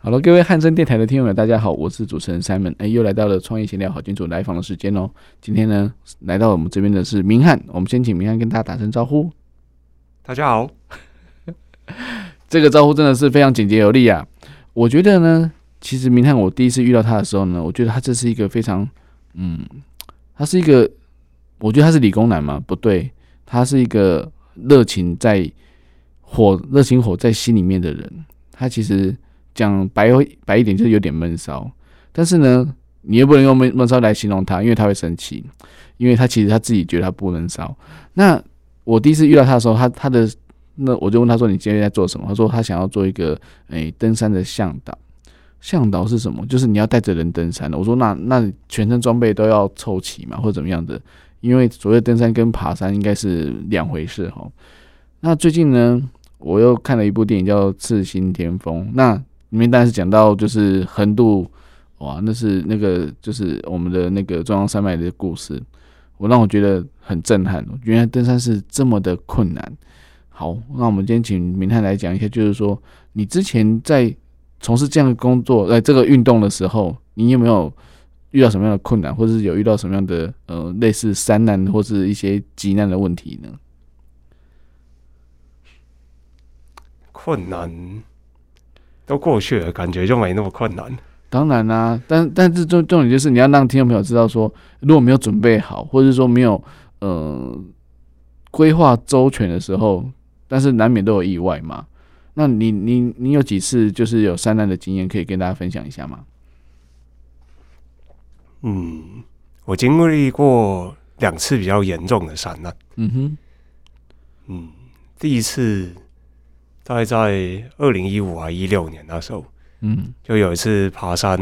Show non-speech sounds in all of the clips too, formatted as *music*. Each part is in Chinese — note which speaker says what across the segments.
Speaker 1: 好了，各位汉声电台的听友们，大家好，我是主持人 Simon，哎，又来到了创业闲聊好君主来访的时间哦。今天呢，来到我们这边的是明翰，我们先请明翰跟大家打声招呼。
Speaker 2: 大家好，*laughs*
Speaker 1: 这个招呼真的是非常简洁有力啊。我觉得呢，其实明翰我第一次遇到他的时候呢，我觉得他这是一个非常，嗯，他是一个，我觉得他是理工男嘛，不对，他是一个热情在火，热情火在心里面的人，他其实。讲白白一点，就是有点闷骚，但是呢，你又不能用闷闷骚来形容他，因为他会生气，因为他其实他自己觉得他不闷骚。那我第一次遇到他的时候，他他的那我就问他说：“你今天在做什么？”他说：“他想要做一个诶、登山的向导。向导是什么？就是你要带着人登山的。”我说：“那那全身装备都要凑齐嘛，或者怎么样的？因为所谓登山跟爬山应该是两回事哈。”那最近呢，我又看了一部电影叫《赤心天峰》，那。里面当然是讲到就是横渡，哇，那是那个就是我们的那个中央山脉的故事，我让我觉得很震撼。原来登山是这么的困难。好，那我们今天请明翰来讲一下，就是说你之前在从事这样的工作，在这个运动的时候，你有没有遇到什么样的困难，或者是有遇到什么样的呃类似山难或是一些急难的问题呢？
Speaker 2: 困难。都过去了，感觉就没那么困难。
Speaker 1: 当然啦、啊，但但是重重点就是你要让听众朋友知道说，如果没有准备好，或者说没有呃规划周全的时候，但是难免都有意外嘛。那你你你有几次就是有山难的经验可以跟大家分享一下吗？
Speaker 2: 嗯，我经历过两次比较严重的山难。嗯哼，嗯，第一次。大概在二零一五还一六年那时候，嗯，就有一次爬山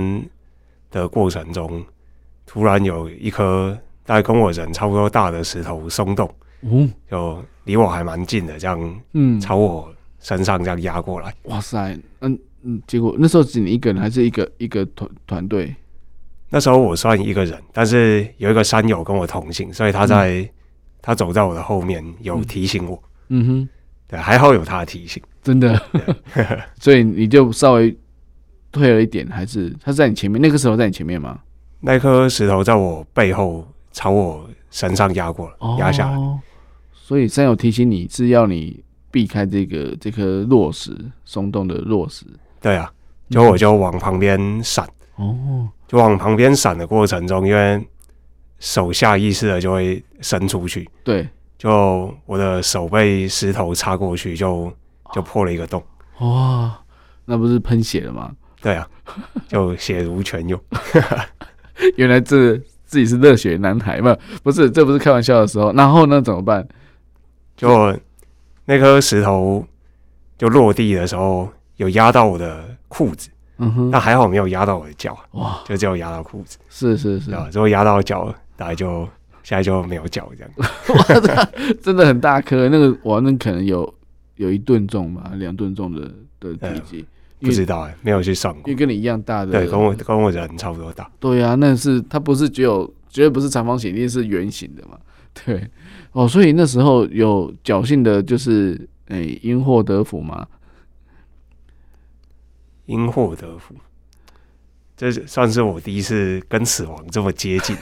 Speaker 2: 的过程中，突然有一颗大概跟我人差不多大的石头松动，嗯，就离我还蛮近的，这样，嗯，朝我身上这样压过来。
Speaker 1: 哇塞，嗯嗯，结果那时候只你一个人，还是一个一个团团队？
Speaker 2: 那时候我算一个人，但是有一个山友跟我同行，所以他在、嗯、他走在我的后面，有提醒我，嗯，嗯哼。对，还好有他的提醒，
Speaker 1: 真的，*laughs* 所以你就稍微退了一点，还是他在你前面？那个时候在你前面吗？
Speaker 2: 那颗石头在我背后朝我身上压过了，压、哦、下来。
Speaker 1: 所以山友提醒你是要你避开这个这颗落石松动的落石。
Speaker 2: 对啊，就我就往旁边闪，哦，就往旁边闪的过程中，因为手下意识的就会伸出去，
Speaker 1: 对。
Speaker 2: 就我的手被石头插过去就，就就破了一个洞。
Speaker 1: 哇，那不是喷血了吗？
Speaker 2: 对啊，就血如泉涌。*laughs*
Speaker 1: 原来这自己是热血男孩嘛？不是，这不是开玩笑的时候。然后呢，怎么办？
Speaker 2: 就那颗石头就落地的时候，有压到我的裤子。嗯哼，但还好没有压到我的脚。哇，就只有压到裤子。
Speaker 1: 是是是，
Speaker 2: 然后压到脚，大概就。现在就没有脚这样，*laughs*
Speaker 1: 哇，真的很大颗，那个我，那可能有有一吨重吧，两吨重的的体积，
Speaker 2: 不知道哎，没有去算过，
Speaker 1: 因为跟你一样大的，
Speaker 2: 对，跟我跟我人差不多大，
Speaker 1: 对呀、啊，那是它不是只有，绝对不是长方形，一定是圆形的嘛，*laughs* 对，哦，所以那时候有侥幸的，就是哎，因祸得福嘛，
Speaker 2: 因祸得福，这算是我第一次跟死亡这么接近。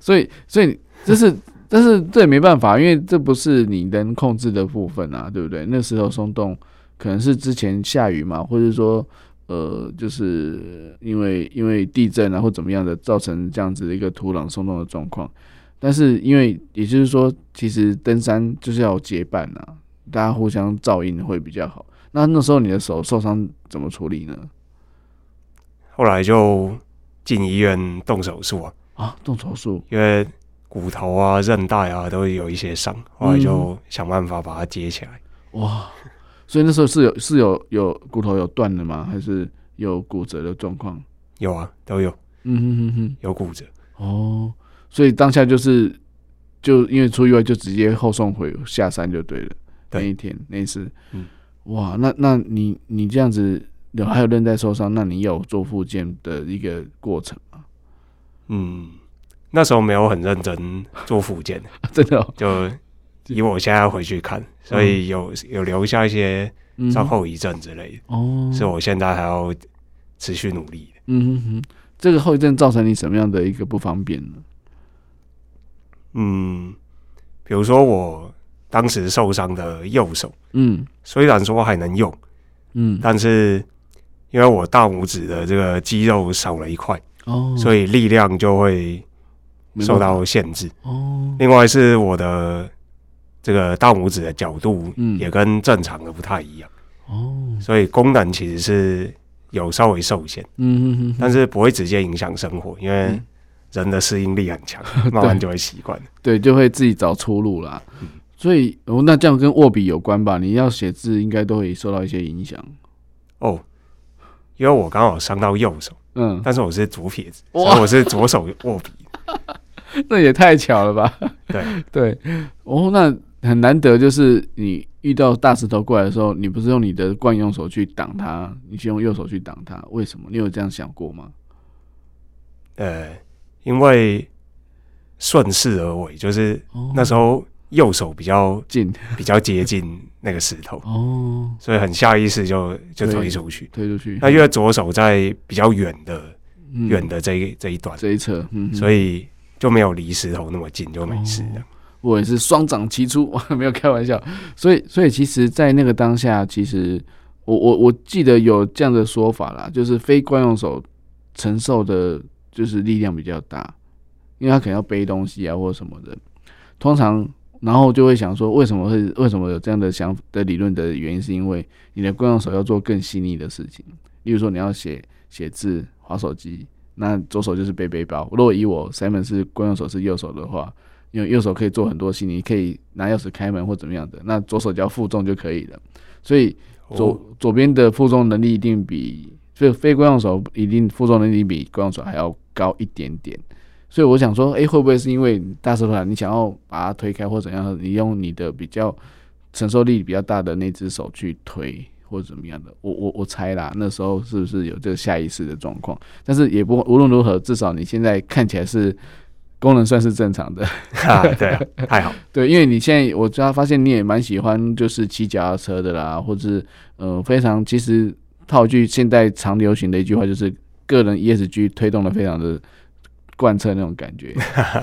Speaker 1: 所以，所以这是，但是这也没办法，因为这不是你能控制的部分啊，对不对？那石头松动，可能是之前下雨嘛，或者说，呃，就是因为因为地震啊或怎么样的，造成这样子的一个土壤松动的状况。但是，因为也就是说，其实登山就是要结伴啊，大家互相照应会比较好。那那时候你的手受伤怎么处理呢？
Speaker 2: 后来就进医院动手术啊。
Speaker 1: 啊，动手术，
Speaker 2: 因为骨头啊、韧带啊都有一些伤，后来就想办法把它接起来。
Speaker 1: 嗯、哇，所以那时候是有是有有骨头有断的吗？还是有骨折的状况？
Speaker 2: 有啊，都有。嗯哼哼哼，有骨折。
Speaker 1: 哦，所以当下就是就因为出意外就直接后送回下山就对了。对那一天那一次，嗯，哇，那那你你这样子有还有韧带受伤，那你有做复健的一个过程吗？
Speaker 2: 嗯，那时候没有很认真做复健，*laughs*
Speaker 1: 真的、哦、
Speaker 2: 就以我现在回去看，所以有有留下一些伤后遗症之类的哦，是我现在还要持续努力的。
Speaker 1: 嗯哼哼，这个后遗症造成你什么样的一个不方便呢？
Speaker 2: 嗯，比如说我当时受伤的右手，嗯，虽然说还能用，嗯，但是因为我大拇指的这个肌肉少了一块，哦，所以力量就会受到限制。哦，另外是我的这个大拇指的角度，嗯，也跟正常的不太一样。哦，所以功能其实是有稍微受限。嗯哼哼，但是不会直接影响生活，因为。人的适应力很强，*laughs* 慢慢就会习惯。
Speaker 1: 对，就会自己找出路啦。嗯、所以，哦，那这样跟握笔有关吧？你要写字，应该都会受到一些影响。
Speaker 2: 哦，因为我刚好伤到右手，嗯，但是我是左撇子，所以我是左手握笔。*laughs*
Speaker 1: 那也太巧了吧？
Speaker 2: 对 *laughs*
Speaker 1: 对，哦，那很难得，就是你遇到大石头过来的时候，你不是用你的惯用手去挡它，你是用右手去挡它，为什么？你有这样想过吗？
Speaker 2: 呃。因为顺势而为，就是那时候右手比较近，比较接近那个石头哦，所以很下意识就就推出去，
Speaker 1: 推出去。
Speaker 2: 那因为左手在比较远的远的这一这一段
Speaker 1: 这一侧，
Speaker 2: 所以就没有离石头那么近，就没事。
Speaker 1: 我也是双掌齐出，*laughs* 没有开玩笑。所以，所以其实，在那个当下，其实我我我记得有这样的说法啦，就是非惯用手承受的。就是力量比较大，因为他可能要背东西啊或者什么的。通常，然后就会想说，为什么会为什么有这样的想的理论的原因，是因为你的惯用手要做更细腻的事情。例如说，你要写写字、划手机，那左手就是背背包。如果以我 Simon 是惯用手是右手的话，因为右手可以做很多细腻，可以拿钥匙开门或怎么样的，那左手只要负重就可以了。所以左左边的负重能力一定比，所以非惯用手一定负重能力比惯用手还要高一点点，所以我想说，诶、欸，会不会是因为大石头你想要把它推开或怎样？你用你的比较承受力比较大的那只手去推，或者怎么样的？我我我猜啦，那时候是不是有这个下意识的状况？但是也不无论如何，至少你现在看起来是功能算是正常的。
Speaker 2: 啊、对、啊，太好。*laughs*
Speaker 1: 对，因为你现在我知道发现你也蛮喜欢就是骑脚踏车的啦，或者是呃非常其实套句现在常流行的一句话就是。个人 ESG 推动的非常的贯彻那种感觉，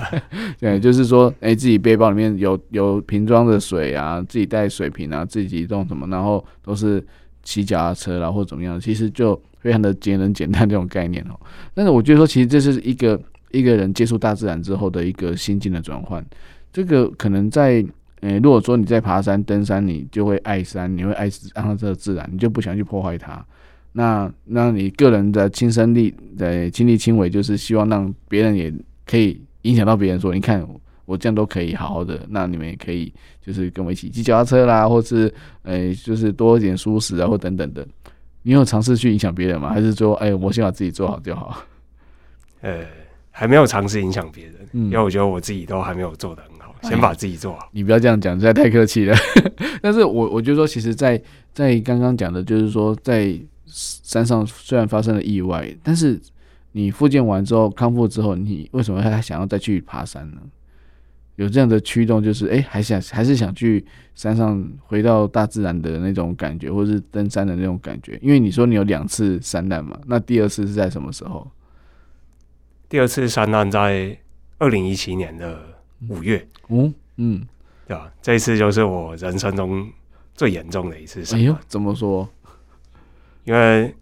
Speaker 1: *laughs* 对，就是说，哎、自己背包里面有有瓶装的水啊，自己带水瓶啊，自己动什么，然后都是骑脚踏车，然后怎么样，其实就非常的节能简单这种概念哦。但是我觉得说，其实这是一个一个人接触大自然之后的一个心境的转换。这个可能在，呃，如果说你在爬山、登山，你就会爱山，你会爱上这个自然，你就不想去破坏它。那那你个人的亲身力的亲力亲为，就是希望让别人也可以影响到别人，说你看我这样都可以好好的，那你们也可以就是跟我一起骑脚踏车啦，或是呃就是多一点舒适啊，或等等的。你有尝试去影响别人吗？还是说哎，我先把自己做好就好？
Speaker 2: 呃，还没有尝试影响别人，嗯，因为我觉得我自己都还没有做的很好，先把自己做好。
Speaker 1: 你不要这样讲，实在太客气了。*laughs* 但是我我觉得说，其实在，在在刚刚讲的，就是说在。山上虽然发生了意外，但是你复健完之后康复之后，你为什么还想要再去爬山呢？有这样的驱动，就是哎、欸，还想还是想去山上回到大自然的那种感觉，或是登山的那种感觉。因为你说你有两次山难嘛，那第二次是在什么时候？
Speaker 2: 第二次山难在二零一七年的五月。嗯嗯，对吧？这一次就是我人生中最严重的一次。哎呦，
Speaker 1: 怎么说？
Speaker 2: 因为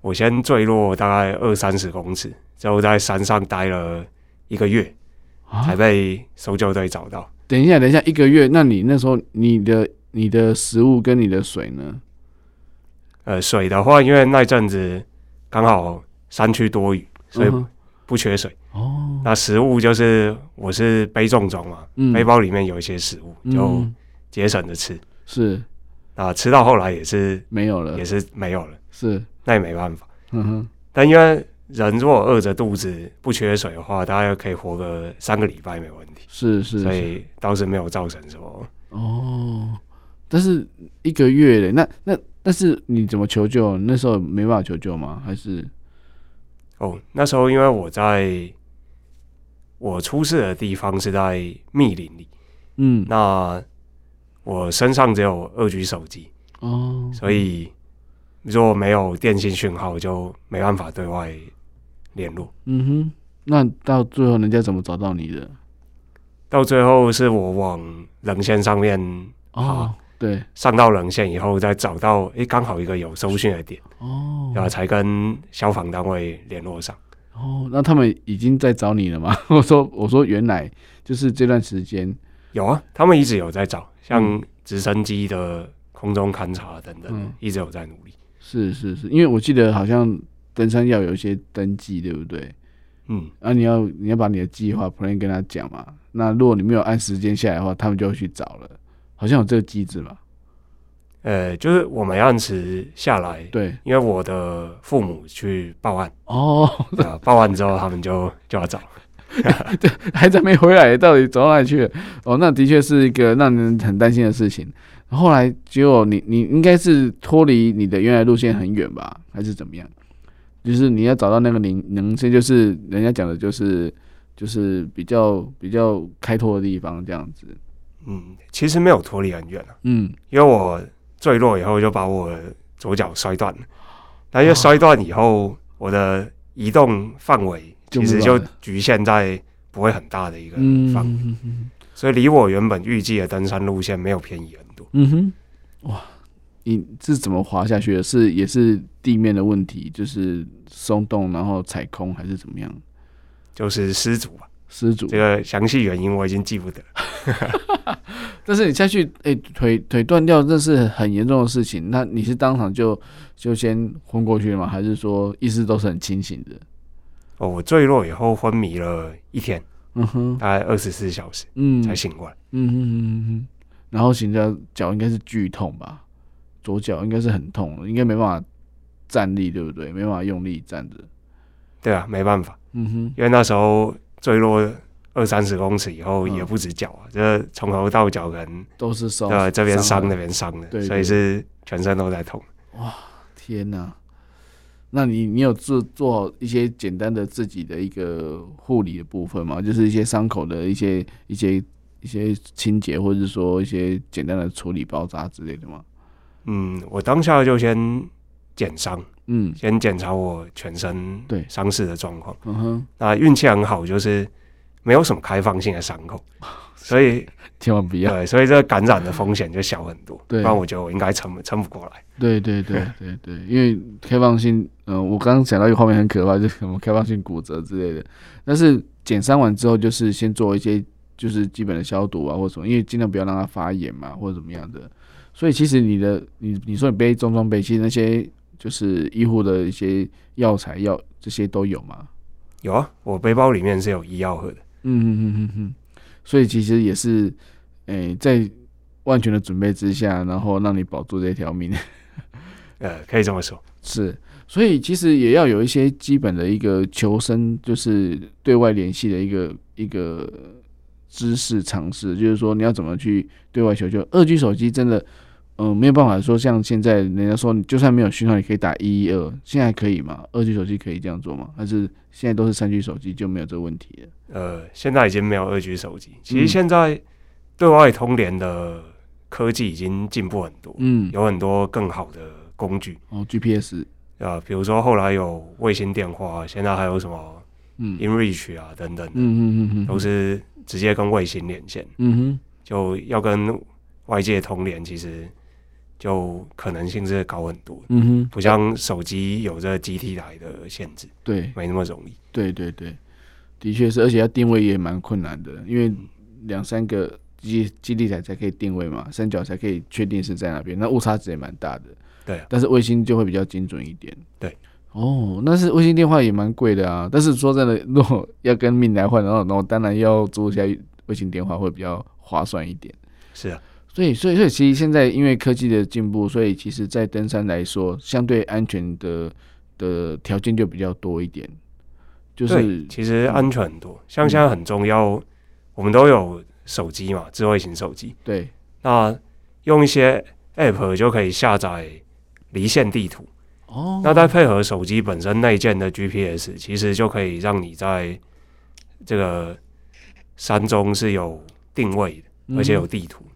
Speaker 2: 我先坠落大概二三十公尺，之后在山上待了一个月，才被搜救队找到。
Speaker 1: 等一下，等一下，一个月？那你那时候你的你的食物跟你的水呢？
Speaker 2: 呃，水的话，因为那阵子刚好山区多雨，所以不缺水。哦，那食物就是我是背重装嘛，嗯、背包里面有一些食物，就节省着吃。嗯、是。啊，吃到后来也是没有了，也是没有了，是那也没办法。嗯哼，但因为人如果饿着肚子不缺水的话，大概可以活个三个礼拜没问题。
Speaker 1: 是是，是，
Speaker 2: 所以倒是没有造成什么。
Speaker 1: 哦，但是一个月嘞，那那但是你怎么求救？那时候没办法求救吗？还是？
Speaker 2: 哦，那时候因为我在我出事的地方是在密林里，嗯，那我身上只有二 G 手机哦，所以如果没有电信讯号，就没办法对外联络。
Speaker 1: 嗯哼，那到最后人家怎么找到你的？
Speaker 2: 到最后是我往冷线上面
Speaker 1: 哦，对，
Speaker 2: 上到冷线以后再找到，哎、欸，刚好一个有收讯的点哦，然后才跟消防单位联络上。
Speaker 1: 哦，那他们已经在找你了吗？*laughs* 我说，我说，原来就是这段时间
Speaker 2: 有啊，他们一直有在找，像直升机的空中勘察等等，嗯、一直有在努力。
Speaker 1: 是是是，因为我记得好像登山要有一些登记，对不对？嗯，啊，你要你要把你的计划 plan 跟他讲嘛。那如果你没有按时间下来的话，他们就会去找了。好像有这个机制吧？
Speaker 2: 呃，就是我没按时下来，
Speaker 1: 对，
Speaker 2: 因为我的父母去报案
Speaker 1: 哦，
Speaker 2: 报案之后他们就就要找，*laughs*
Speaker 1: 对，孩子没回来，到底走到哪里去了？哦，那的确是一个让人很担心的事情。后来结果你你应该是脱离你的原来路线很远吧，还是怎么样？就是你要找到那个棱棱线，就是人家讲的，就是就是比较比较开拓的地方，这样子。
Speaker 2: 嗯，其实没有脱离很远啊。嗯，因为我坠落以后就把我左脚摔断了，那因为摔断以后，我的移动范围其实就局限在不会很大的一个范围，所以离我原本预计的登山路线没有偏移很多。
Speaker 1: 嗯哼，哇。你是怎么滑下去的？是也是地面的问题，就是松动，然后踩空，还是怎么样？
Speaker 2: 就是失足吧，
Speaker 1: 失足。
Speaker 2: 这个详细原因我已经记不得了。*laughs*
Speaker 1: 但是你下去，哎、欸，腿腿断掉，这是很严重的事情。那你是当场就就先昏过去了吗？还是说意识都是很清醒的？
Speaker 2: 哦，我坠落以后昏迷了一天，嗯哼，大概二十四小时，嗯，才醒过来，
Speaker 1: 嗯哼然后现在脚应该是剧痛吧？左脚应该是很痛，应该没办法站立，对不对？没办法用力站着。
Speaker 2: 对啊，没办法。嗯哼，因为那时候坠落二三十公尺以后，也不止脚啊，这从、嗯、头到脚可能
Speaker 1: 都是伤。
Speaker 2: 对，这边伤那边伤的，所以是全身都在痛。
Speaker 1: 哇，天哪！那你你有做做一些简单的自己的一个护理的部分吗？就是一些伤口的一些一些一些清洁，或者是说一些简单的处理包扎之类的吗？
Speaker 2: 嗯，我当下就先检伤，嗯，先检查我全身对伤势的状况。嗯哼，那运气很好，就是没有什么开放性的伤口，所以 *laughs*
Speaker 1: 千万不要。
Speaker 2: 对，所以这个感染的风险就小很多。*laughs* 对，不然我觉得我应该撑撑不过来。
Speaker 1: 对对对 *laughs* 对对，因为开放性，嗯、呃，我刚刚讲到一个画面很可怕，就是什么开放性骨折之类的。但是减伤完之后，就是先做一些就是基本的消毒啊，或者什么，因为尽量不要让它发炎嘛，或者怎么样的。所以其实你的你你说你背重装备，其实那些就是医护的一些药材药这些都有吗？
Speaker 2: 有啊，我背包里面是有医药盒的。
Speaker 1: 嗯哼哼哼哼。所以其实也是，诶、欸，在万全的准备之下，然后让你保住这条命。*laughs*
Speaker 2: 呃，可以这么说。
Speaker 1: 是，所以其实也要有一些基本的一个求生，就是对外联系的一个一个知识尝试，就是说你要怎么去对外求救。二 G 手机真的。嗯，没有办法说像现在人家说，你就算没有讯号，你可以打一一二，现在可以吗？二 G 手机可以这样做吗？还是现在都是三 G 手机就没有这个问题了？
Speaker 2: 呃，现在已经没有二 G 手机。其实现在对外通联的科技已经进步很多，嗯，有很多更好的工具
Speaker 1: 哦，GPS
Speaker 2: 啊，比如说后来有卫星电话，现在还有什么嗯，InReach 啊等等，嗯嗯嗯嗯，都是直接跟卫星连线，嗯哼，就要跟外界通联，其实。就可能性是高很多，嗯哼，不像手机有这基地台的限制，
Speaker 1: 对，
Speaker 2: 没那么容易，
Speaker 1: 对对对，的确是，而且要定位也蛮困难的，因为两三个基基地台才可以定位嘛，三角才可以确定是在哪边，那误差值也蛮大的，
Speaker 2: 对，
Speaker 1: 但是卫星就会比较精准一点，
Speaker 2: 对，
Speaker 1: 哦，那是卫星电话也蛮贵的啊，但是说真的，如果要跟命来换，然后然后当然要租一下卫星电话会比较划算一点，
Speaker 2: 是啊。
Speaker 1: 所以，所以，所以，其实现在因为科技的进步，所以其实，在登山来说，相对安全的的条件就比较多一点。就是
Speaker 2: 其实安全很多，嗯、像现在很重要，我们都有手机嘛，智慧型手机。
Speaker 1: 对，
Speaker 2: 那用一些 App 就可以下载离线地图。哦，那再配合手机本身内建的 GPS，其实就可以让你在这个山中是有定位的，嗯、而且有地图。哦，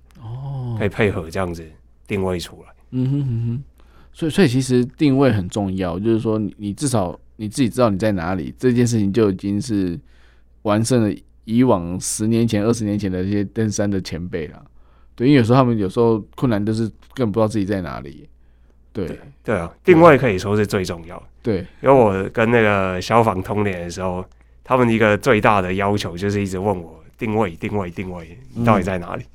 Speaker 2: 可以配合这样子定位出来。
Speaker 1: 嗯哼哼哼，所以所以其实定位很重要，就是说你你至少。你自己知道你在哪里，这件事情就已经是完胜了以往十年前、二十年前的这些登山的前辈了。对，因为有时候他们有时候困难就是根本不知道自己在哪里。对
Speaker 2: 对，对啊，定位可以说是最重要的。
Speaker 1: 对，
Speaker 2: 因为我跟那个消防通联的时候，他们一个最大的要求就是一直问我定位、定位、定位，你到底在哪里？嗯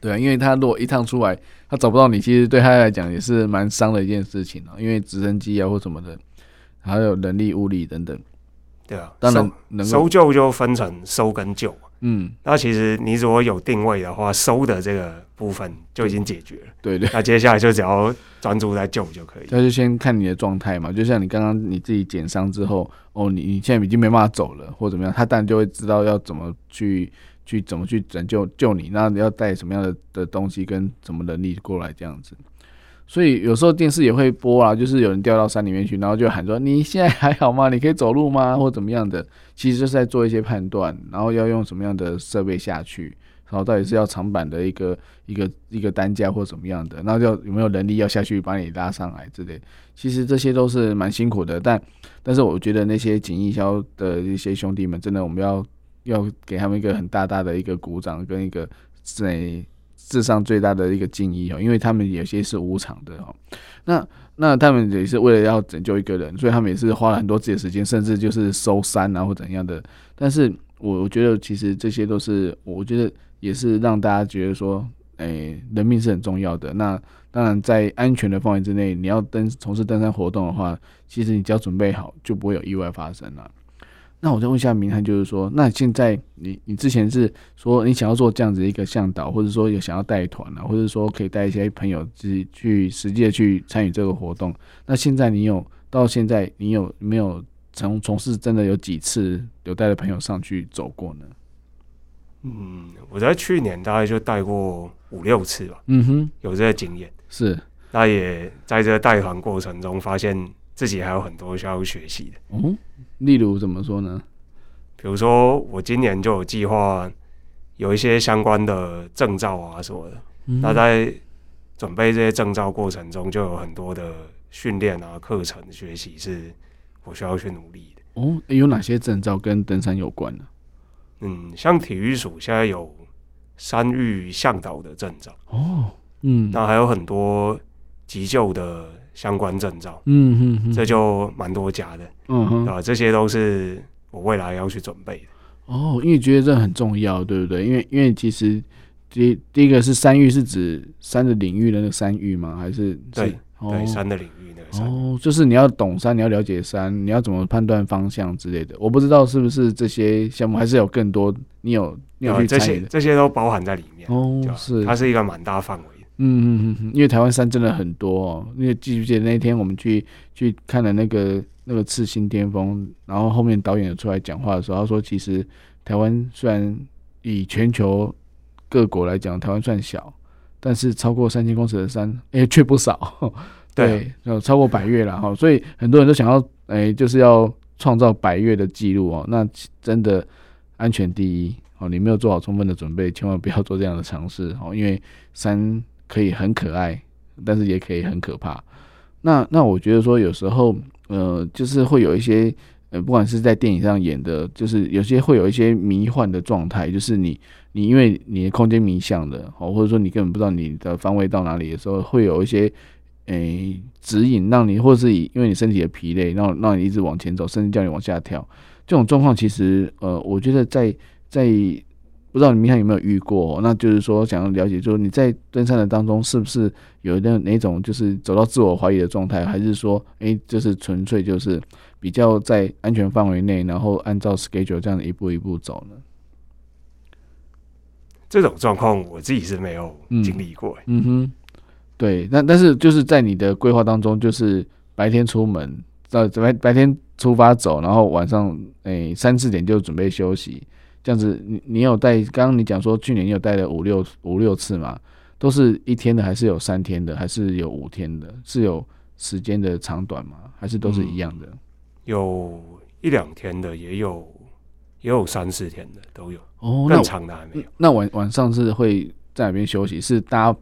Speaker 1: 对啊，因为他如果一趟出来，他找不到你，其实对他来讲也是蛮伤的一件事情啊。因为直升机啊或什么的。还有人力、物力等等，
Speaker 2: 对啊，当然能搜救就分成搜跟救。嗯，那其实你如果有定位的话，收的这个部分就已经解决了。
Speaker 1: 对对，
Speaker 2: 那接下来就只要专注在救就可以。
Speaker 1: 那就先看你的状态嘛，就像你刚刚你自己减伤之后，哦，你你现在已经没办法走了，或怎么样，他当然就会知道要怎么去去怎么去拯救救你，那你要带什么样的的东西跟什么能力过来这样子。所以有时候电视也会播啊，就是有人掉到山里面去，然后就喊说：“你现在还好吗？你可以走路吗？或怎么样的？”其实就是在做一些判断，然后要用什么样的设备下去，然后到底是要长板的一个一个一个担架或怎么样的，那要有没有能力要下去把你拉上来之类。其实这些都是蛮辛苦的，但但是我觉得那些警义消的一些兄弟们，真的我们要要给他们一个很大大的一个鼓掌跟一个在。世上最大的一个敬意哦，因为他们有些是无偿的哦，那那他们也是为了要拯救一个人，所以他们也是花了很多自己的时间，甚至就是收山啊或怎样的。但是我我觉得其实这些都是，我觉得也是让大家觉得说，哎，人命是很重要的。那当然在安全的范围之内，你要登从事登山活动的话，其实你只要准备好，就不会有意外发生了。那我再问一下明翰，就是说，那现在你你之前是说你想要做这样子一个向导，或者说有想要带团啊，或者说可以带一些朋友自己去实际的去参与这个活动。那现在你有到现在你有没有从从事真的有几次有带着朋友上去走过呢？
Speaker 2: 嗯，我在去年大概就带过五六次吧。
Speaker 1: 嗯哼，
Speaker 2: 有这个经验
Speaker 1: 是。
Speaker 2: 那也在这个带团过程中发现自己还有很多需要学习的。
Speaker 1: 嗯。例如怎么说呢？
Speaker 2: 比如说，我今年就有计划有一些相关的证照啊什么的。嗯、那在准备这些证照过程中，就有很多的训练啊、课程学习是我需要去努力的。
Speaker 1: 哦，有哪些证照跟登山有关呢？
Speaker 2: 嗯，像体育署现在有山域向导的证照。
Speaker 1: 哦，嗯，
Speaker 2: 那还有很多急救的。相关证照，
Speaker 1: 嗯哼哼，
Speaker 2: 这就蛮多家的，
Speaker 1: 嗯哼，
Speaker 2: 啊，这些都是我未来要去准备的。
Speaker 1: 哦，因为觉得这很重要，对不对？因为因为其实第第一个是山域，是指山的领域的那个山域吗？还是，是
Speaker 2: 对、哦、对山的领域那个山
Speaker 1: 哦，就是你要懂山，你要了解山，你要怎么判断方向之类的。我不知道是不是这些项目，还是有更多你有你有去
Speaker 2: 这些这些都包含在里面
Speaker 1: 哦，是
Speaker 2: 它是一个蛮大范围。
Speaker 1: 嗯嗯嗯，因为台湾山真的很多哦。因为记不记得那天我们去去看了那个那个次新巅峰，然后后面导演有出来讲话的时候，他说其实台湾虽然以全球各国来讲，台湾算小，但是超过三千公尺的山，哎、欸，却不少。对，有超过百岳了哈。所以很多人都想要，哎、欸，就是要创造百岳的记录哦。那真的安全第一哦。你没有做好充分的准备，千万不要做这样的尝试哦，因为山。可以很可爱，但是也可以很可怕。那那我觉得说有时候，呃，就是会有一些，呃，不管是在电影上演的，就是有些会有一些迷幻的状态，就是你你因为你的空间迷向的，哦，或者说你根本不知道你的方位到哪里的时候，会有一些，诶、指引让你，或是以因为你身体的疲累，让让你一直往前走，甚至叫你往下跳。这种状况其实，呃，我觉得在在。不知道你明翰有没有遇过？那就是说，想要了解，就是你在登山的当中，是不是有那哪种就是走到自我怀疑的状态，还是说，哎、欸，就是纯粹就是比较在安全范围内，然后按照 schedule 这样一步一步走呢？
Speaker 2: 这种状况我自己是没有经历过、欸嗯。
Speaker 1: 嗯哼，对，那但是就是在你的规划当中，就是白天出门，到白白天出发走，然后晚上诶三四点就准备休息，这样子你你有带？刚刚你讲说去年你有带了五六五六次嘛？都是一天的，还是有三天的，还是有五天的？是有时间的长短吗？还是都是一样的？嗯、
Speaker 2: 有一两天的，也有也有三四天的，都有。哦，那长的还没有。
Speaker 1: 那晚晚上是会在哪边休息？是搭，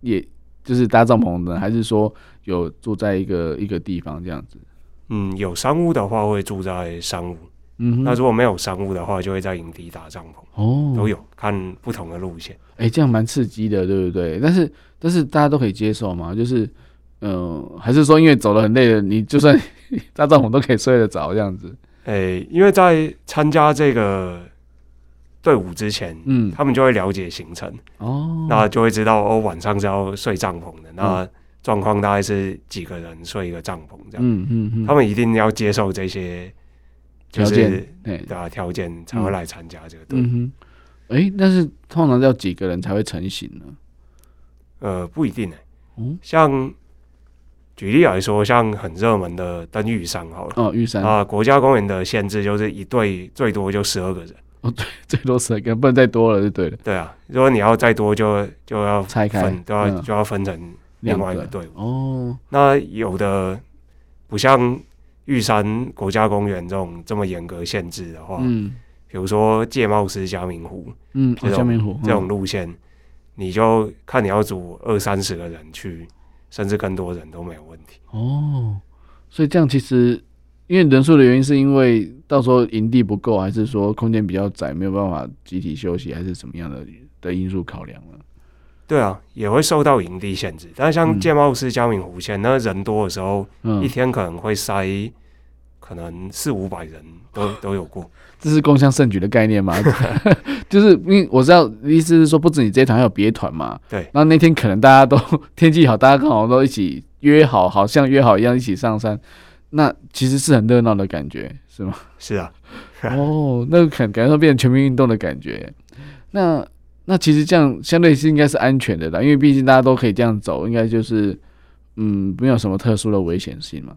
Speaker 1: 也就是搭帐篷的，还是说有住在一个一个地方这样子？
Speaker 2: 嗯，有商务的话会住在商务。嗯，那如果没有商务的话，就会在营地搭帐篷。哦，都有看不同的路线。
Speaker 1: 哎、欸，这样蛮刺激的，对不对？但是但是大家都可以接受吗？就是嗯、呃，还是说因为走得很累了，你就算 *laughs* 搭帐篷都可以睡得着这样子？
Speaker 2: 哎、欸，因为在参加这个队伍之前，嗯，他们就会了解行程哦，那就会知道哦，晚上是要睡帐篷的。那状况大概是几个人睡一个帐篷这样？嗯嗯嗯，他们一定要接受这些。条件对啊，条件才会来参加这个队。嗯哼，
Speaker 1: 哎、欸，但是通常要几个人才会成型呢？
Speaker 2: 呃，不一定哎、欸。嗯，像举例来说，像很热门的登玉山好了。哦，玉山啊，国家公园的限制就是一队最多就十二个人。
Speaker 1: 哦，对，*laughs* 最多十二个人，不能再多了，就对了。
Speaker 2: 对啊，如果你要再多就，就就要拆开，都要、嗯、就要分成另外一个队伍。哦，那有的不像。玉山国家公园这种这么严格限制的话，嗯，比如说界茂斯嘉明湖，嗯，嘉明湖这种路线，嗯，你就看你要组二三十个人去，甚至更多人都没有问题。
Speaker 1: 哦，所以这样其实因为人数的原因，是因为到时候营地不够，还是说空间比较窄，没有办法集体休息，还是什么样的的因素考量呢？
Speaker 2: 对啊，也会受到营地限制。但是像建茂市嘉明湖线，那人多的时候，嗯，一天可能会塞可能四五百人都 *laughs* 都有过。
Speaker 1: 这是共享盛举的概念吗？*laughs* 就是因为我知道意思是说，不止你这一团，还有别团嘛。对。那那天可能大家都天气好，大家刚好都一起约好，好像约好一样一起上山。那其实是很热闹的感觉，是吗？
Speaker 2: 是啊。*laughs*
Speaker 1: 哦，那个感感觉到变成全民运动的感觉。那。那其实这样相对是应该是安全的啦，因为毕竟大家都可以这样走，应该就是嗯，没有什么特殊的危险性嘛。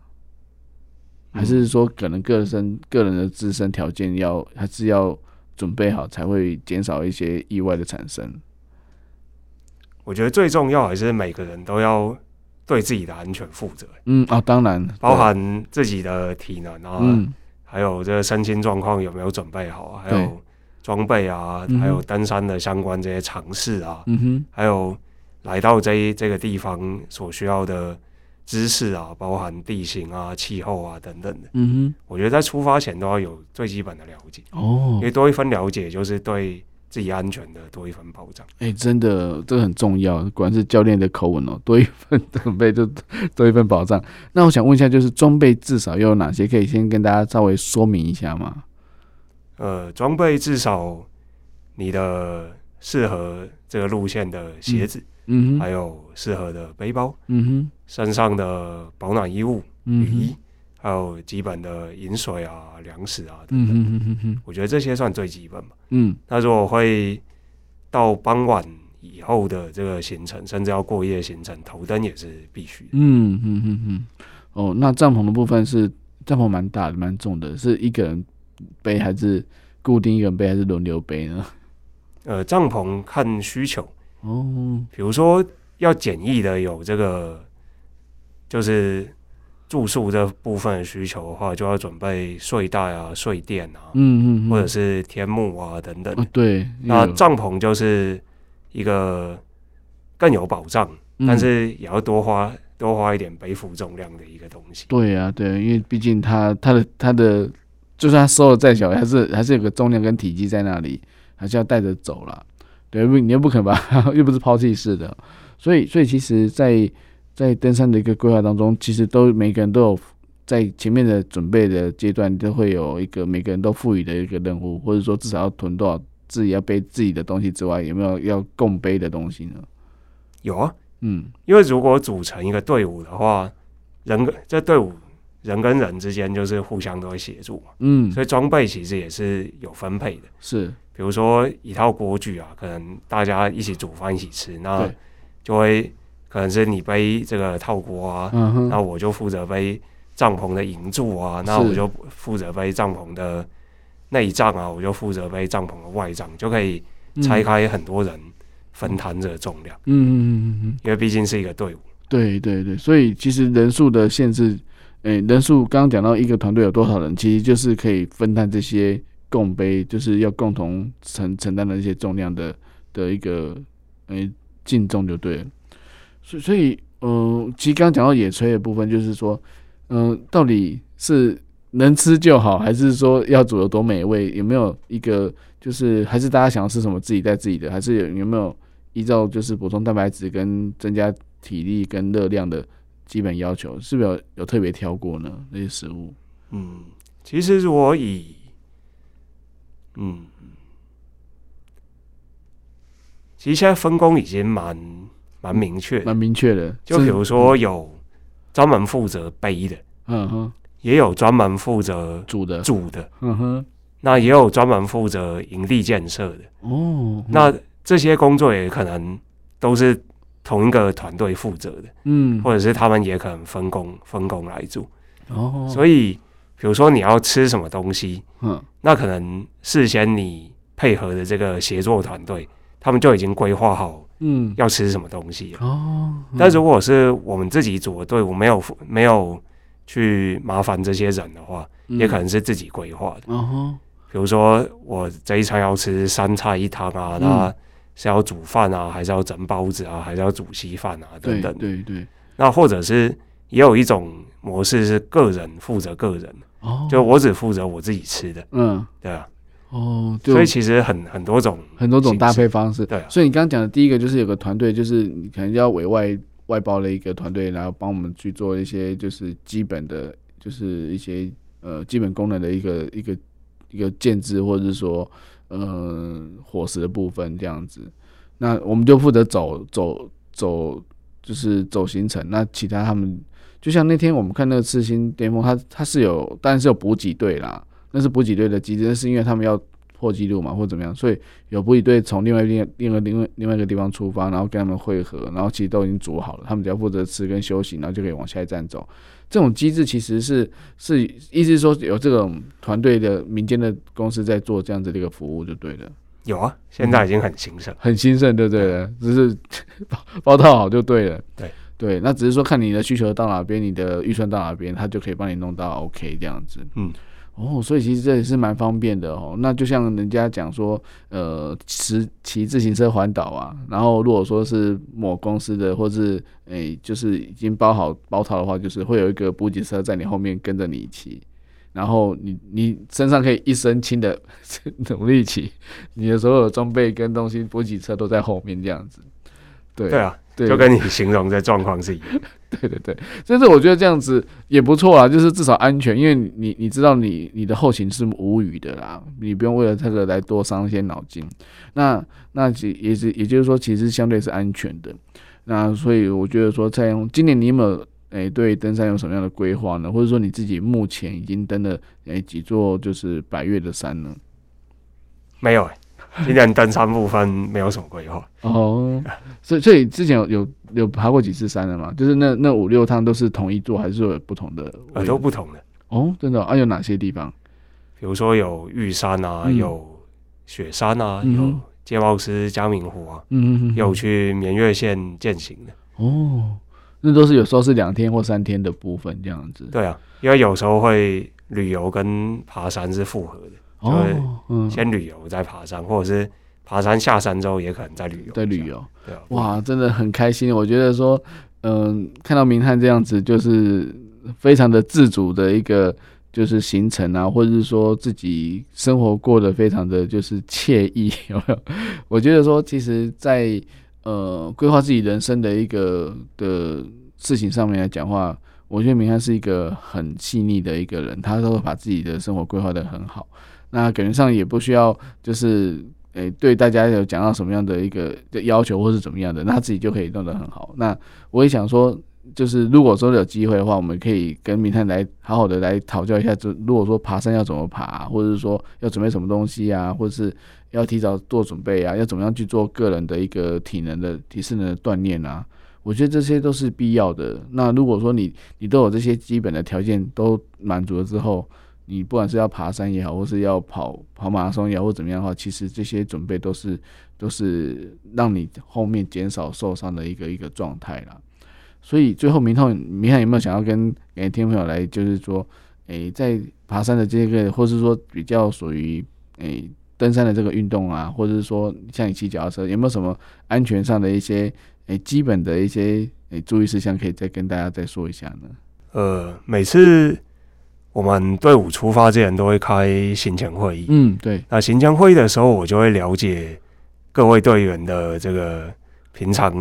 Speaker 1: 还是说可能个身个人的自身条件要还是要准备好，才会减少一些意外的产生。
Speaker 2: 我觉得最重要还是每个人都要对自己的安全负责。
Speaker 1: 嗯，啊，当然，
Speaker 2: 包含自己的体能啊，嗯，还有这个身心状况有没有准备好，还有。装备啊，还有登山的相关这些常识啊，嗯哼，还有来到这这个地方所需要的知识啊，包含地形啊、气候啊等等的，嗯哼，我觉得在出发前都要有最基本的了解哦，因为多一分了解就是对自己安全的多一分保障。哎、欸，
Speaker 1: 真的，这个很重要，果然是教练的口吻哦，*laughs* 多一份准备就 *laughs* 多一份保障。那我想问一下，就是装备至少又有哪些？可以先跟大家稍微说明一下吗？
Speaker 2: 呃，装备至少你的适合这个路线的鞋子，嗯，嗯还有适合的背包，嗯哼，身上的保暖衣物，嗯，雨衣，还有基本的饮水啊、粮食啊等等，我觉得这些算最基本吧。嗯，那如果会到傍晚以后的这个行程，甚至要过夜行程，头灯也是必须的。
Speaker 1: 嗯嗯嗯嗯，哦，那帐篷的部分是帐篷蛮大的、蛮重的，是一个人。背还是固定一个人背，还是轮流背呢？
Speaker 2: 呃，帐篷看需求哦。比如说要简易的，有这个就是住宿这部分的需求的话，就要准备睡袋啊、睡垫啊，嗯嗯，或者是天幕啊等等。哦、对，那帐篷就是一个更有保障，嗯、但是也要多花多花一点背负重量的一个东西。
Speaker 1: 对啊，对，因为毕竟它它的它的。就算他收的再小，还是还是有个重量跟体积在那里，还是要带着走了。对，你又不可能把，*laughs* 又不是抛弃式的，所以，所以其实在，在在登山的一个规划当中，其实都每个人都有在前面的准备的阶段，都会有一个每个人都赋予的一个任务，或者说至少要囤多少自己要背自己的东西之外，有没有要共背的东西呢？
Speaker 2: 有啊，嗯，因为如果组成一个队伍的话，人这队伍。人跟人之间就是互相都会协助嘛，嗯，所以装备其实也是有分配的，
Speaker 1: 是，
Speaker 2: 比如说一套锅具啊，可能大家一起煮饭一起吃，那就会可能是你背这个套锅啊，嗯，那我就负责背帐篷的营柱啊，那我就负责背帐篷的内帐啊，我就负责背帐篷的外帐，就可以拆开很多人分摊这个重量。嗯嗯嗯嗯，因为毕竟是一个队伍。
Speaker 1: 对对对，所以其实人数的限制，诶、人数刚刚讲到一个团队有多少人，其实就是可以分摊这些共背，就是要共同承承担的一些重量的的一个诶净、重就对了。所以所以，嗯、其实刚刚讲到野炊的部分，就是说。嗯、到底是能吃就好，还是说要煮的多美味？有没有一个就是，还是大家想要吃什么自己带自己的？还是有有没有依照就是补充蛋白质跟增加体力跟热量的基本要求？是不是有有特别挑过呢？那些食物？
Speaker 2: 嗯，其实我以嗯，其实现在分工已经蛮蛮明确，
Speaker 1: 蛮明确的。
Speaker 2: 就比如说有。专门负责背的，嗯哼，也有专门负责煮的煮的，嗯哼，那也有专门负责营地建设的，哦，那这些工作也可能都是同一个团队负责的，嗯，或者是他们也可能分工分工来做，哦，所以比如说你要吃什么东西，嗯，那可能事先你配合的这个协作团队，他们就已经规划好。嗯，要吃什么东西哦？但如果是我们自己组的队伍，没有没有去麻烦这些人的话，嗯、也可能是自己规划的。哦，比如说我这一餐要吃三菜一汤啊，嗯、那是要煮饭啊，还是要蒸包子啊，还是要煮稀饭啊？等等。对对，对。那或者是也有一种模式是个人负责个人，哦，就我只负责我自己吃的。嗯，对啊。哦，所以其实很很多种
Speaker 1: 很多种搭配方式，对。所以你刚刚讲的第一个就是有个团队，就是你可能要委外外包的一个团队，然后帮我们去做一些就是基本的，就是一些呃基本功能的一个一个一个建制，或者是说呃伙食的部分这样子。那我们就负责走走走，就是走行程。那其他他们就像那天我们看那个赤心巅峰，他他是有当然是有补给队啦。那是补给队的机制，是因为他们要破纪录嘛，或怎么样，所以有补给队从另外一边、另外、另外、另外一个地方出发，然后跟他们会合，然后其实都已经煮好了，他们只要负责吃跟休息，然后就可以往下一站走。这种机制其实是是意思是说有这种团队的民间的公司在做这样子的一个服务就对了。
Speaker 2: 有啊，现在已经很兴盛，
Speaker 1: 很兴盛，对不对？对，只是 *laughs* 包包套好就对了。对对，那只是说看你的需求到哪边，你的预算到哪边，他就可以帮你弄到 OK 这样子。嗯。哦，所以其实这也是蛮方便的哦。那就像人家讲说，呃，骑骑自行车环岛啊，然后如果说是某公司的，或是诶、欸，就是已经包好包套的话，就是会有一个补给车在你后面跟着你骑，然后你你身上可以一身轻的 *laughs* 努力骑，你的所有装备跟东西补给车都在后面这样子。对
Speaker 2: 对啊。对，就跟你形容的状况是一样。
Speaker 1: 对 *laughs* 对对，但是我觉得这样子也不错啊，就是至少安全，因为你你知道你你的后勤是无语的啦，你不用为了这个来多伤一些脑筋。那那也是也就是说，其实相对是安全的。那所以我觉得说，在今年你有没有诶、欸、对登山有什么样的规划呢？或者说你自己目前已经登了诶、欸、几座就是百越的山呢？
Speaker 2: 没有、欸。今年登山部分没有什么规划
Speaker 1: 哦，所以所以之前有有有爬过几次山了吗？就是那那五六趟都是同一座，还是说有不同的？
Speaker 2: 呃，都不同的
Speaker 1: 哦，真的啊？有哪些地方？
Speaker 2: 比如说有玉山啊，嗯、有雪山啊，嗯、有界茂斯江明湖啊，嗯有去绵岳县践行的
Speaker 1: 哦，那都是有时候是两天或三天的部分这样子。
Speaker 2: 对啊，因为有时候会旅游跟爬山是复合的。哦，嗯，先旅游再爬山，或者是爬山下山之后也可能在旅游。
Speaker 1: 在旅游，对啊，哇，真的很开心。我觉得说，嗯，看到明翰这样子，就是非常的自主的一个就是行程啊，或者是说自己生活过得非常的就是惬意，*laughs* 有没有？我觉得说，其实在，在呃规划自己人生的一个的事情上面来讲话，我觉得明翰是一个很细腻的一个人，他都会把自己的生活规划得很好。那感觉上也不需要，就是诶、对大家有讲到什么样的一个的要求，或是怎么样的，那自己就可以弄得很好。那我也想说，就是如果说有机会的话，我们可以跟明探来好好的来讨教一下，就如果说爬山要怎么爬，或者是说要准备什么东西啊，或者是要提早做准备啊，要怎么样去做个人的一个体能的体适能的锻炼啊。我觉得这些都是必要的。那如果说你你都有这些基本的条件都满足了之后，你不管是要爬山也好，或是要跑跑马拉松也好，或怎么样的话，其实这些准备都是都是让你后面减少受伤的一个一个状态啦。所以最后明浩，明翰有没有想要跟诶听朋友来，就是说，诶、在爬山的这个，或是说比较属于诶登山的这个运动啊，或者是说像你骑脚踏车，有没有什么安全上的一些诶、基本的一些诶、注意事项，可以再跟大家再说一下呢？
Speaker 2: 呃，每次我们队伍出发之前都会开行前会议，
Speaker 1: 嗯，对。
Speaker 2: 那行前会议的时候，我就会了解各位队员的这个平常。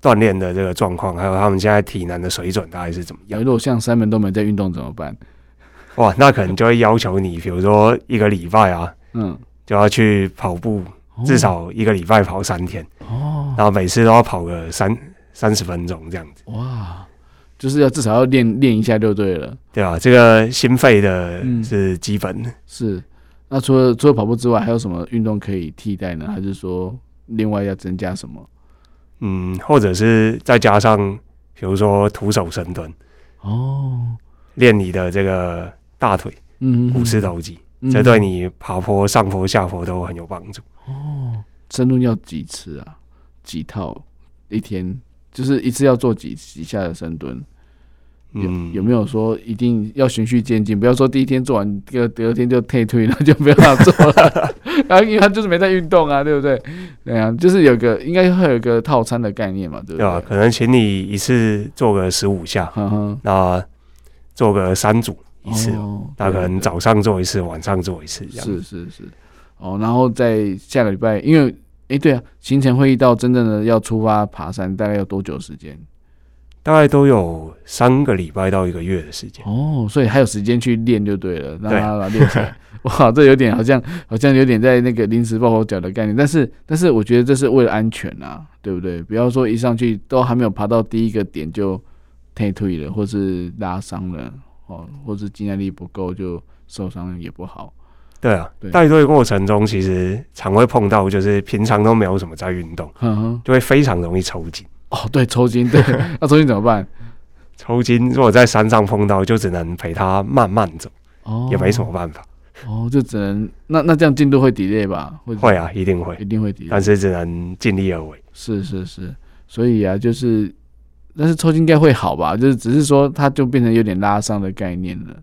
Speaker 2: 锻炼的这个状况，还有他们现在体能的水准大概是怎么样？
Speaker 1: 如果像三门都没在运动怎么办？
Speaker 2: 哇，那可能就会要求你，比如说一个礼拜啊，嗯，就要去跑步，至少一个礼拜跑三天哦，然后每次都要跑个三三十分钟这样子。
Speaker 1: 哇，就是要至少要练练一下就对了，
Speaker 2: 对啊，这个心肺的是基本
Speaker 1: 是，那除了除了跑步之外，还有什么运动可以替代呢？还是说另外要增加什么？
Speaker 2: 嗯，或者是再加上，比如说徒手深蹲
Speaker 1: 哦，
Speaker 2: 练你的这个大腿，嗯，股四头肌，这对你爬坡、上坡、下坡都很有帮助。
Speaker 1: 哦，深蹲要几次啊？几套？一天就是一次要做几几下的深蹲？有有没有说一定要循序渐进？不要说第一天做完，第二第二天就退退了，就不要做了。然 *laughs* 后因为他就是没在运动啊，对不对？对啊，就是有个应该会有一个套餐的概念嘛，对不对？对啊，
Speaker 2: 可能请你一次做个十五下，那做个三组一次，哦、那可能早上做一次，晚上做一次，这样。
Speaker 1: 是是是。哦，然后在下个礼拜，因为哎对啊，行程会议到真正的要出发爬山，大概要多久时间？
Speaker 2: 大概都有三个礼拜到一个月的时间
Speaker 1: 哦，所以还有时间去练就对了，让他来练起来。*laughs* 哇，这有点好像好像有点在那个临时抱佛脚的概念，但是但是我觉得这是为了安全啊，对不对？不要说一上去都还没有爬到第一个点就退退了，或是拉伤了哦，或是肌耐力不够就受伤也不好。
Speaker 2: 对啊，对，带队过程中其实常会碰到，就是平常都没有什么在运动，呵呵就会非常容易抽筋。
Speaker 1: 哦，对，抽筋，对，*laughs* 那抽筋怎么办？
Speaker 2: 抽筋如果在山上碰到，就只能陪他慢慢走，哦，也没什么办法，
Speaker 1: 哦，就只能那那这样进度会 delay 吧？会，
Speaker 2: 会啊，一定会，
Speaker 1: 一定会 delay，
Speaker 2: 但是只能尽力而为。
Speaker 1: 是是是，所以啊，就是，但是抽筋应该会好吧？就是只是说，它就变成有点拉伤的概念了。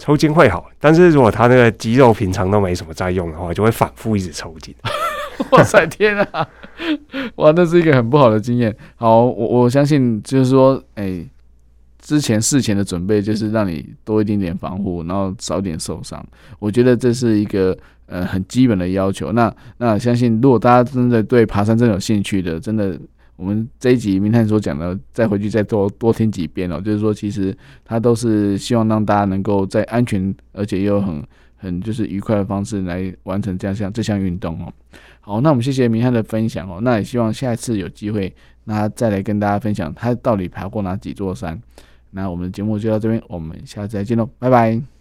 Speaker 2: 抽筋会好，但是如果他那个肌肉平常都没什么在用的话，就会反复一直抽筋。*laughs*
Speaker 1: 哇塞，天啊！*laughs* 哇，那是一个很不好的经验。好，我我相信就是说，哎、之前事前的准备就是让你多一点点防护，然后少点受伤。我觉得这是一个呃很基本的要求。那那相信如果大家真的对爬山真的有兴趣的，真的我们这一集明翰所讲的，再回去再多多听几遍哦。就是说，其实他都是希望让大家能够在安全而且又很很就是愉快的方式来完成这项这项运动哦。好，那我们谢谢明探的分享哦。那也希望下一次有机会，那再来跟大家分享他到底爬过哪几座山。那我们的节目就到这边，我们下次再见喽，拜拜。